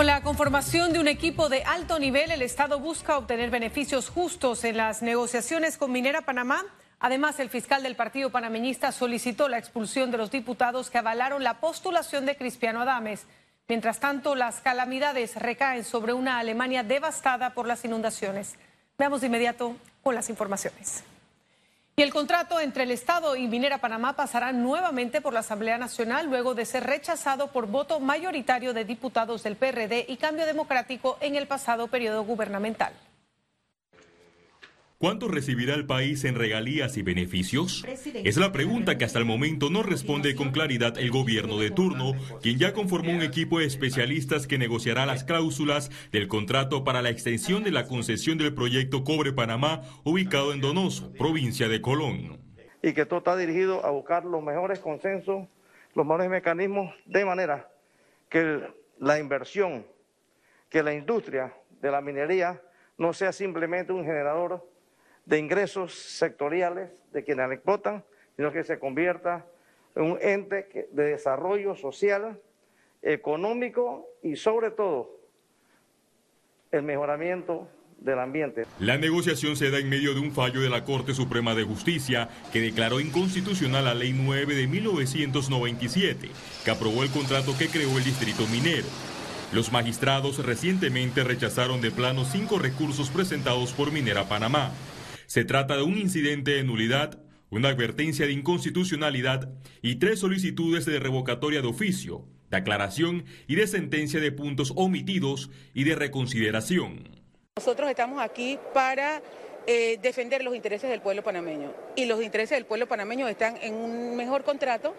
Con la conformación de un equipo de alto nivel, el Estado busca obtener beneficios justos en las negociaciones con Minera Panamá. Además, el fiscal del Partido Panameñista solicitó la expulsión de los diputados que avalaron la postulación de Cristiano Adames. Mientras tanto, las calamidades recaen sobre una Alemania devastada por las inundaciones. Veamos de inmediato con las informaciones. Y el contrato entre el Estado y Minera Panamá pasará nuevamente por la Asamblea Nacional luego de ser rechazado por voto mayoritario de diputados del PRD y Cambio Democrático en el pasado periodo gubernamental. ¿Cuánto recibirá el país en regalías y beneficios? Es la pregunta que hasta el momento no responde con claridad el gobierno de turno, quien ya conformó un equipo de especialistas que negociará las cláusulas del contrato para la extensión de la concesión del proyecto Cobre Panamá, ubicado en Donoso, provincia de Colón. Y que todo está dirigido a buscar los mejores consensos, los mejores mecanismos, de manera que la inversión, que la industria de la minería no sea simplemente un generador de ingresos sectoriales de quienes la explotan, sino que se convierta en un ente de desarrollo social, económico y sobre todo el mejoramiento del ambiente. La negociación se da en medio de un fallo de la Corte Suprema de Justicia que declaró inconstitucional la Ley 9 de 1997, que aprobó el contrato que creó el Distrito Minero. Los magistrados recientemente rechazaron de plano cinco recursos presentados por Minera Panamá, se trata de un incidente de nulidad, una advertencia de inconstitucionalidad y tres solicitudes de revocatoria de oficio, de aclaración y de sentencia de puntos omitidos y de reconsideración. Nosotros estamos aquí para eh, defender los intereses del pueblo panameño y los intereses del pueblo panameño están en un mejor contrato,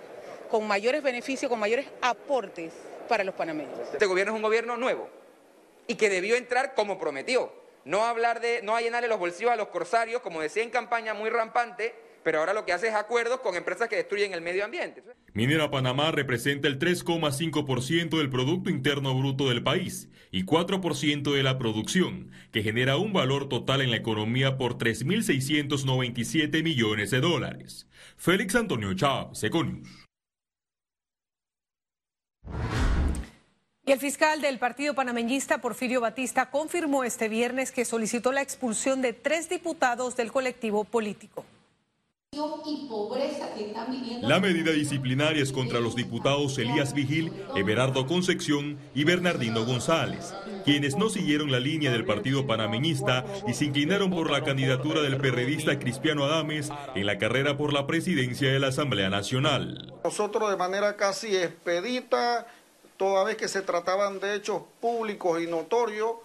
con mayores beneficios, con mayores aportes para los panameños. Este gobierno es un gobierno nuevo y que debió entrar como prometió no hablar de, no llenarle los bolsillos a los corsarios, como decía en campaña, muy rampante, pero ahora lo que hace es acuerdos con empresas que destruyen el medio ambiente. Minera Panamá representa el 3,5% del Producto Interno Bruto del país y 4% de la producción, que genera un valor total en la economía por 3.697 millones de dólares. Félix Antonio Chávez, Econius. Y el fiscal del partido panameñista, Porfirio Batista, confirmó este viernes que solicitó la expulsión de tres diputados del colectivo político. La medida disciplinaria es contra los diputados Elías Vigil, Everardo Concepción y Bernardino González, quienes no siguieron la línea del partido panameñista y se inclinaron por la candidatura del periodista Cristiano Adames en la carrera por la presidencia de la Asamblea Nacional. Nosotros de manera casi expedita toda vez que se trataban de hechos públicos y notorios.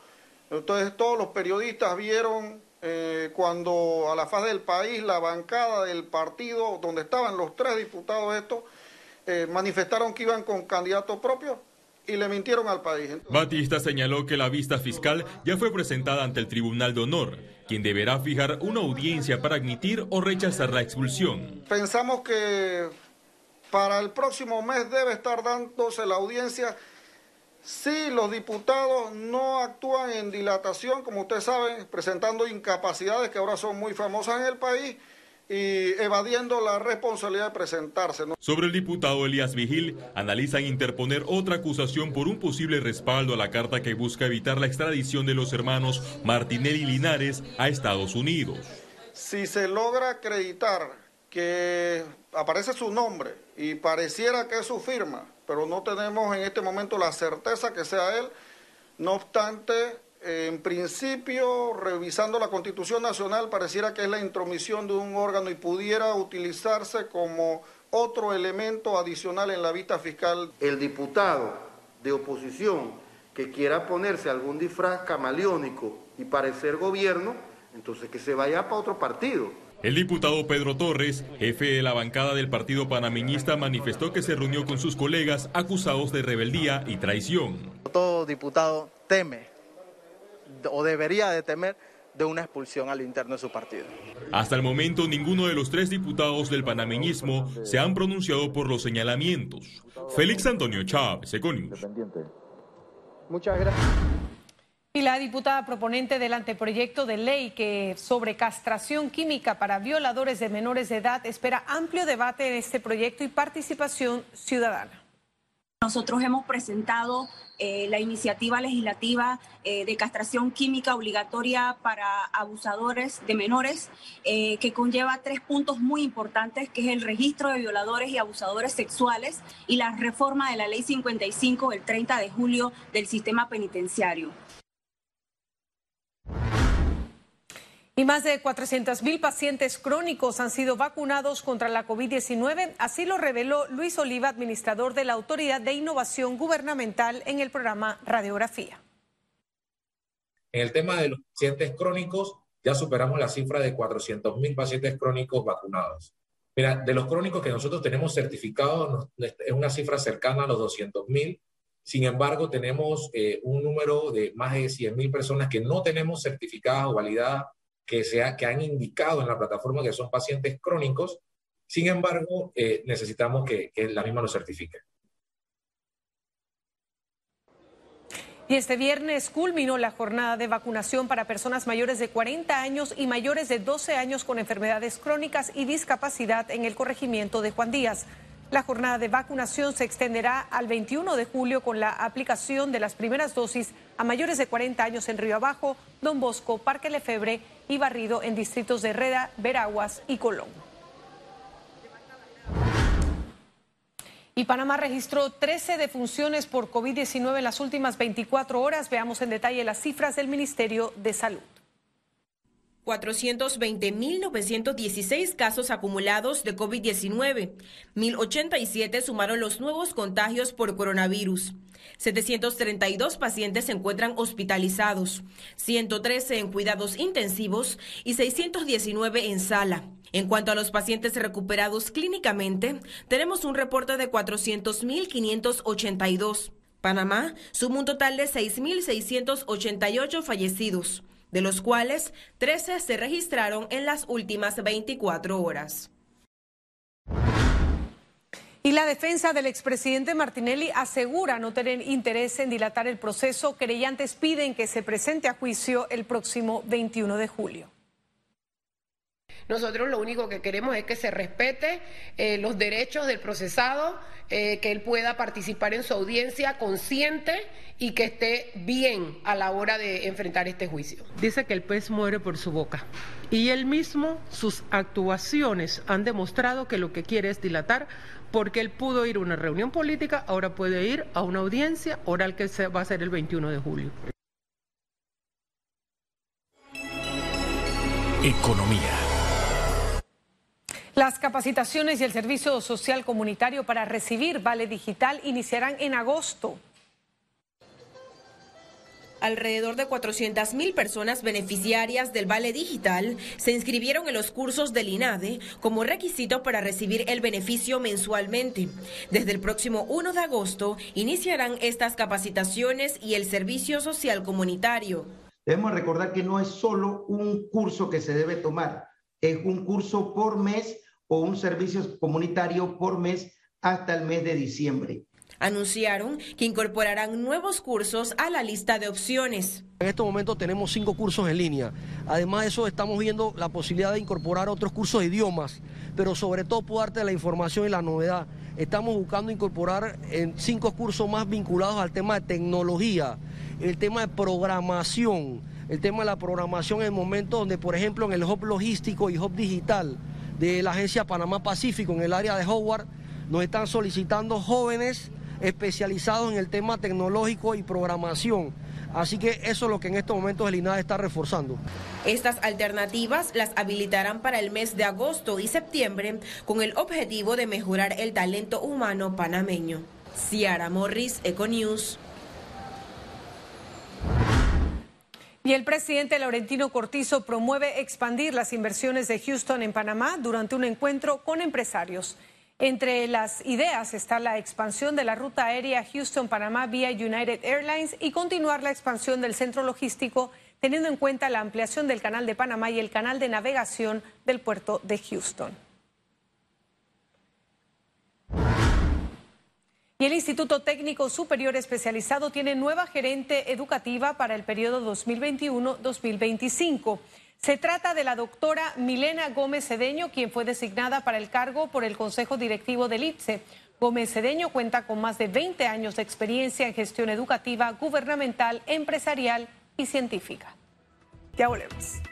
Entonces todos los periodistas vieron eh, cuando a la faz del país la bancada del partido donde estaban los tres diputados estos eh, manifestaron que iban con candidato propio y le mintieron al país. Batista señaló que la vista fiscal ya fue presentada ante el Tribunal de Honor, quien deberá fijar una audiencia para admitir o rechazar la expulsión. Pensamos que para el próximo mes debe estar dándose la audiencia si los diputados no actúan en dilatación, como ustedes saben, presentando incapacidades que ahora son muy famosas en el país y evadiendo la responsabilidad de presentarse. Sobre el diputado Elías Vigil, analizan interponer otra acusación por un posible respaldo a la carta que busca evitar la extradición de los hermanos Martinelli y Linares a Estados Unidos. Si se logra acreditar que aparece su nombre y pareciera que es su firma, pero no tenemos en este momento la certeza que sea él. No obstante, en principio, revisando la Constitución Nacional, pareciera que es la intromisión de un órgano y pudiera utilizarse como otro elemento adicional en la vista fiscal. El diputado de oposición que quiera ponerse algún disfraz camaleónico y parecer gobierno, entonces que se vaya para otro partido el diputado Pedro Torres, jefe de la bancada del partido panameñista, manifestó que se reunió con sus colegas acusados de rebeldía y traición. Todo diputado teme o debería de temer de una expulsión al interno de su partido. Hasta el momento, ninguno de los tres diputados del panameñismo se han pronunciado por los señalamientos. Félix Antonio Chávez, Econius. Muchas gracias. Y la diputada proponente del anteproyecto de ley que sobre castración química para violadores de menores de edad espera amplio debate en este proyecto y participación ciudadana. Nosotros hemos presentado eh, la iniciativa legislativa eh, de castración química obligatoria para abusadores de menores, eh, que conlleva tres puntos muy importantes, que es el registro de violadores y abusadores sexuales y la reforma de la Ley 55 del 30 de julio del sistema penitenciario. Y más de 400 mil pacientes crónicos han sido vacunados contra la COVID-19. Así lo reveló Luis Oliva, administrador de la Autoridad de Innovación Gubernamental en el programa Radiografía. En el tema de los pacientes crónicos, ya superamos la cifra de 400 mil pacientes crónicos vacunados. Mira, de los crónicos que nosotros tenemos certificados, es una cifra cercana a los 200 mil. Sin embargo, tenemos eh, un número de más de 100 mil personas que no tenemos certificadas o validadas que, sea, que han indicado en la plataforma que son pacientes crónicos. Sin embargo, eh, necesitamos que, que la misma lo certifique. Y este viernes culminó la jornada de vacunación para personas mayores de 40 años y mayores de 12 años con enfermedades crónicas y discapacidad en el corregimiento de Juan Díaz. La jornada de vacunación se extenderá al 21 de julio con la aplicación de las primeras dosis a mayores de 40 años en Río Abajo, Don Bosco, Parque Lefebre y Barrido en distritos de Reda, Veraguas y Colón. Y Panamá registró 13 defunciones por COVID-19 en las últimas 24 horas. Veamos en detalle las cifras del Ministerio de Salud. 420.916 casos acumulados de COVID-19. 1.087 sumaron los nuevos contagios por coronavirus. 732 pacientes se encuentran hospitalizados, 113 en cuidados intensivos y 619 en sala. En cuanto a los pacientes recuperados clínicamente, tenemos un reporte de 400.582. Panamá suma un total de 6.688 fallecidos de los cuales 13 se registraron en las últimas 24 horas. Y la defensa del expresidente Martinelli asegura no tener interés en dilatar el proceso. Querellantes piden que se presente a juicio el próximo 21 de julio. Nosotros lo único que queremos es que se respete eh, los derechos del procesado, eh, que él pueda participar en su audiencia consciente y que esté bien a la hora de enfrentar este juicio. Dice que el pez muere por su boca. Y él mismo, sus actuaciones han demostrado que lo que quiere es dilatar porque él pudo ir a una reunión política, ahora puede ir a una audiencia oral que va a ser el 21 de julio. Economía. Las capacitaciones y el servicio social comunitario para recibir Vale Digital iniciarán en agosto. Alrededor de 400.000 personas beneficiarias del Vale Digital se inscribieron en los cursos del INADE como requisito para recibir el beneficio mensualmente. Desde el próximo 1 de agosto iniciarán estas capacitaciones y el servicio social comunitario. Debemos recordar que no es solo un curso que se debe tomar, es un curso por mes o un servicio comunitario por mes hasta el mes de diciembre. Anunciaron que incorporarán nuevos cursos a la lista de opciones. En este momento tenemos cinco cursos en línea. Además de eso, estamos viendo la posibilidad de incorporar otros cursos de idiomas, pero sobre todo por darte la información y la novedad. Estamos buscando incorporar en cinco cursos más vinculados al tema de tecnología, el tema de programación, el tema de la programación en el momento donde, por ejemplo, en el hub logístico y hub digital, de la agencia Panamá Pacífico en el área de Howard, nos están solicitando jóvenes especializados en el tema tecnológico y programación. Así que eso es lo que en estos momentos el INAD está reforzando. Estas alternativas las habilitarán para el mes de agosto y septiembre con el objetivo de mejorar el talento humano panameño. Ciara Morris, Econews. Y el presidente Laurentino Cortizo promueve expandir las inversiones de Houston en Panamá durante un encuentro con empresarios. Entre las ideas está la expansión de la ruta aérea Houston-Panamá vía United Airlines y continuar la expansión del centro logístico teniendo en cuenta la ampliación del canal de Panamá y el canal de navegación del puerto de Houston. Y el Instituto Técnico Superior Especializado tiene nueva gerente educativa para el periodo 2021-2025. Se trata de la doctora Milena Gómez Cedeño, quien fue designada para el cargo por el Consejo Directivo del IPSE. Gómez Cedeño cuenta con más de 20 años de experiencia en gestión educativa, gubernamental, empresarial y científica. Ya volvemos.